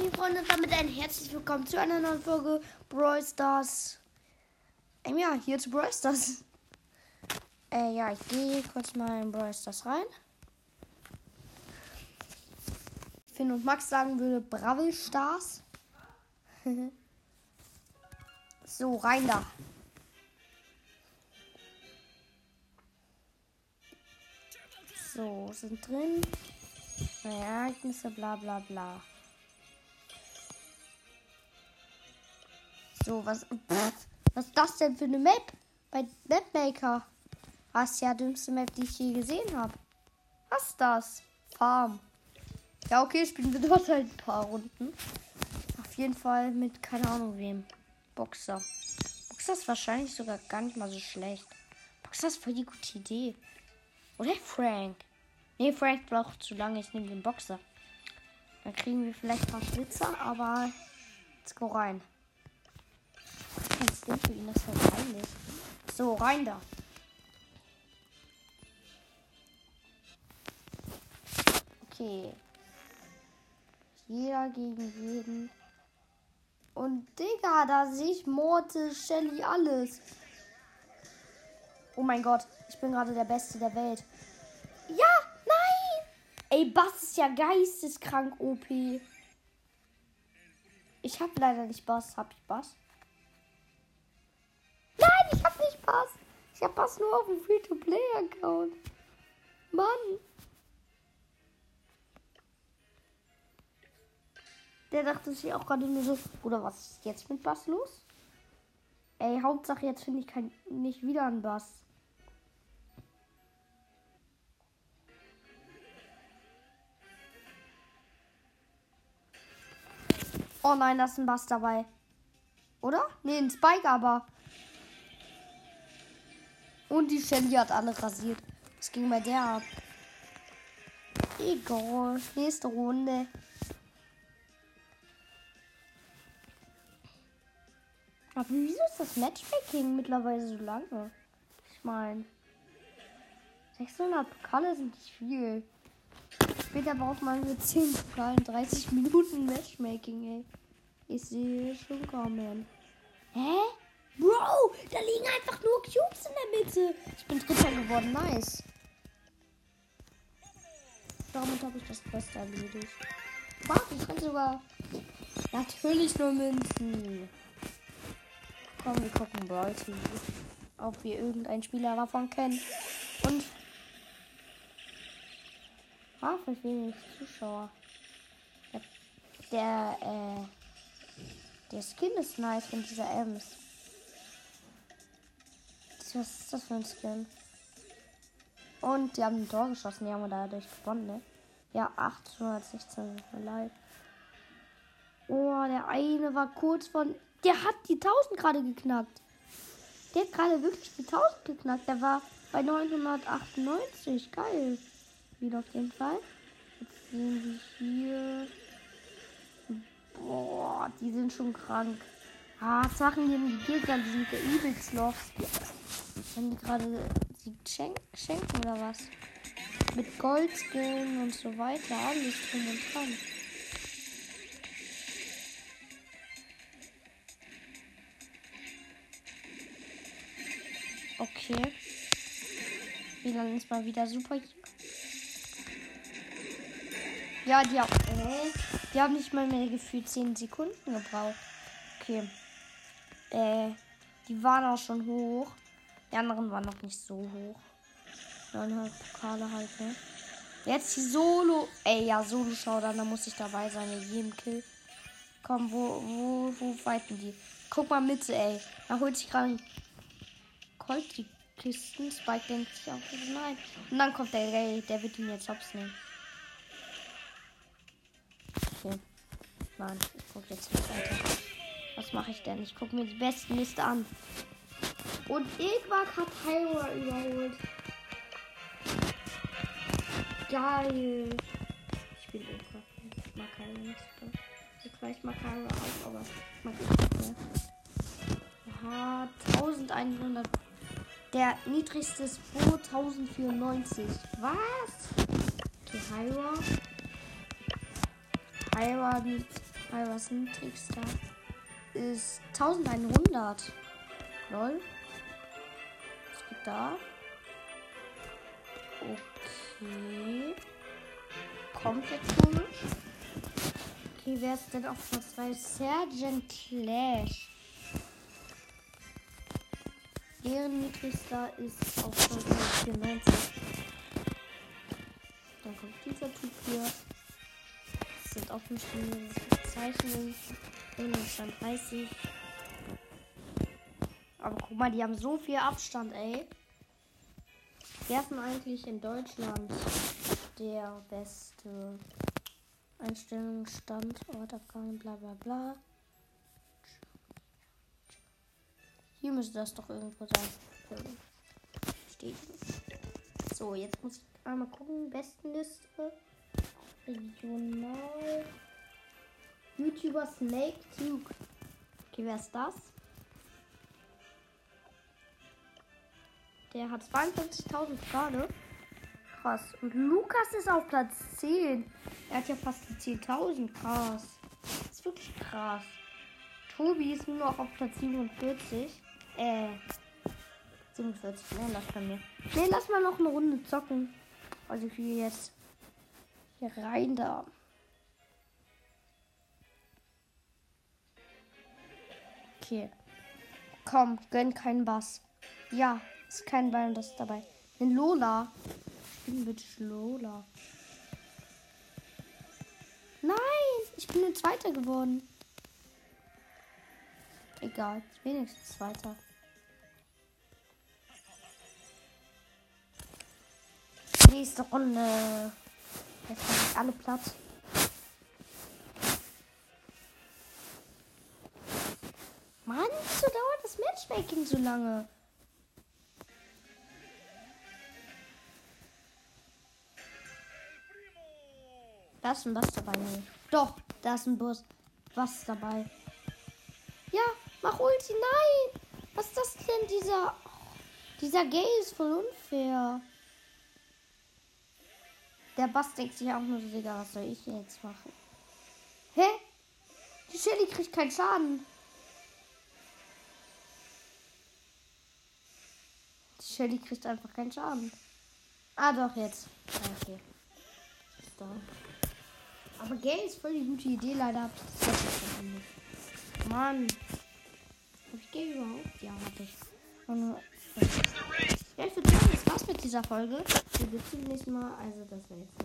liebe Freunde, und damit ein herzlich willkommen zu einer neuen Folge Brawl Stars. Ähm, ja, hier zu Brawl Stars. Äh, ja, ich gehe kurz mal in Brawl Stars rein. Finn und Max sagen würde Bravel Stars. so, rein da. So, sind drin. Ereignisse, bla bla bla. So, was. Pff, was ist das denn für eine Map? Bei Mapmaker. Was ja dümmste Map, die ich je gesehen habe. Was ist das? Farm. Ja, okay, spielen wir dort halt ein paar Runden. Auf jeden Fall mit keine Ahnung wem. Boxer. Boxer ist wahrscheinlich sogar gar nicht mal so schlecht. Boxer ist voll die gute Idee. Oder Frank? Nee, Frank braucht zu lange. Ich nehme den Boxer. Dann kriegen wir vielleicht ein paar Schlitzer, aber let's go rein. Kein Skin für ihn, das ist peinlich. So, rein da. Okay. Jeder gegen jeden. Und Digga, da sehe ich Mortis, Shelly, alles. Oh mein Gott, ich bin gerade der Beste der Welt. Ja, nein! Ey, Bass ist ja geisteskrank OP. Ich hab leider nicht Bass. Hab ich Bass? Ich hab nicht Bass. Ich hab Bass nur auf dem Free-to-Play-Account. Mann. Der dachte sich auch gerade nur so, oder was ist jetzt mit Bass los? Ey, Hauptsache jetzt finde ich kein, nicht wieder einen Bass. Oh nein, da ist ein Bass dabei. Oder? Nee, ein Spike aber. Und die Shelly hat alle rasiert. Was ging bei der ab? Egal. Nächste Runde. Aber wieso ist das Matchmaking mittlerweile so lange? Ich meine, 600 Pokale sind nicht viel. Später braucht man für 10 Pokalen 30 Minuten Matchmaking, ey. Ich sehe schon kommen. Hä? Bro, da liegen einfach nur Cubes in der Mitte. Ich bin Dritter geworden, nice. Damit habe ich das Beste erledigt. Warte, ich kann sogar natürlich nur Münzen. Komm, wir gucken Brawl TV. Ob wir irgendeinen Spieler davon kennen. Und. Ah, vielleicht wenig Zuschauer. Der, der, äh. Der Skin ist nice von dieser Ems. Was ist das für ein Skin? Und die haben ein Tor geschossen. Die haben wir dadurch gewonnen, ne? Ja, 816 leid. Oh, der eine war kurz von der hat die 1000 gerade geknackt. Der hat gerade wirklich die 1000 geknackt. Der war bei 998. Geil. Wieder auf jeden Fall. Jetzt sehen wir hier. Boah, die sind schon krank. Ah, was machen die Gegner? Die sind der übelst lost. Wenn die gerade sie schenk schenken oder was? Mit Goldskin und so weiter. Alles drum und dran. Okay. WLAN ist mal wieder super hier. Ja, die haben, äh, die haben nicht mal mehr gefühlt 10 Sekunden gebraucht. Okay. Äh, die waren auch schon hoch. Die anderen waren noch nicht so hoch. 900 Pokale halt, ne? Jetzt die Solo. Ey, ja, Solo-Showdown, da muss ich dabei sein in jedem Kill. Komm, wo, wo, wo fighten die? Guck mal Mitte, ey. Da holt sich gerade Colt die Kisten. Spike denkt sich auch, nein. Und dann kommt der Ray, der wird ihn jetzt hops nehmen. Okay. Nein, ich guck jetzt nicht weiter. Was mache ich denn? Ich gucke mir die besten Liste an. Und Egwag hat Hyra überholt. Geil. Ich bin Egwag. Ich mag Hyra nicht. Ich mag Hyra auch, aber ich mag Egwag mehr. Aha, 1100 der niedrigste ist 2094. Was? Okay, Hyra. Hyra liegt Iras niedrigster ist 1100. Lol. Was gibt da? Okay. Komplett komisch. Okay, wer ist denn auf Platz 2? Sergeant Clash. Deren niedrigster ist auf Platz 94. Dann kommt dieser Typ hier. Das sind die Bezeichnungen. Stand 30. Aber guck mal, die haben so viel Abstand, ey. Wer ist eigentlich in Deutschland der beste Einstellungsstand? Ortabgaben, bla bla bla. Hier müsste das doch irgendwo sein. Steht. So, jetzt muss ich einmal gucken. Bestenliste. Regional. YouTuber Snake Duke. Okay, wer ist das? Der hat 52.000 gerade. Krass. Und Lukas ist auf Platz 10. Er hat ja fast die 10.000. Krass. Das ist wirklich krass. Tobi ist nur noch auf Platz 47. Äh. 47. Ne, lass bei mir. Ne, lass mal noch eine Runde zocken. Also hier jetzt. Hier rein da. Okay. Komm, gönn keinen Bass. Ja, ist kein das dabei. Den Lola. Ich bin bitte Lola. Nein, ich bin ein Zweiter geworden. Egal, wenigstens Zweiter. Nächste Runde. Jetzt sind alle platt. Das Matchmaking so lange. Da ist ein Bus dabei. Nee. Doch, da ist ein Bus. Was dabei? Ja, mach Ulti. Nein! Was ist das denn? Dieser. Dieser Gay ist voll unfair. Der Bass denkt sich auch nur so, Digga, was soll ich jetzt machen? Hä? Die Shelly kriegt keinen Schaden. Shelly kriegt einfach keinen Schaden. Ah, doch, jetzt. Ah, okay. Da. Aber Gay ist voll die gute Idee, leider hab ich das nicht. Mann. Hab ich Gay überhaupt? Ja, hab ich. Und, ja, ich würde sagen, das war's mit dieser Folge. Wir sehen uns beim nächsten Mal. Also, das war jetzt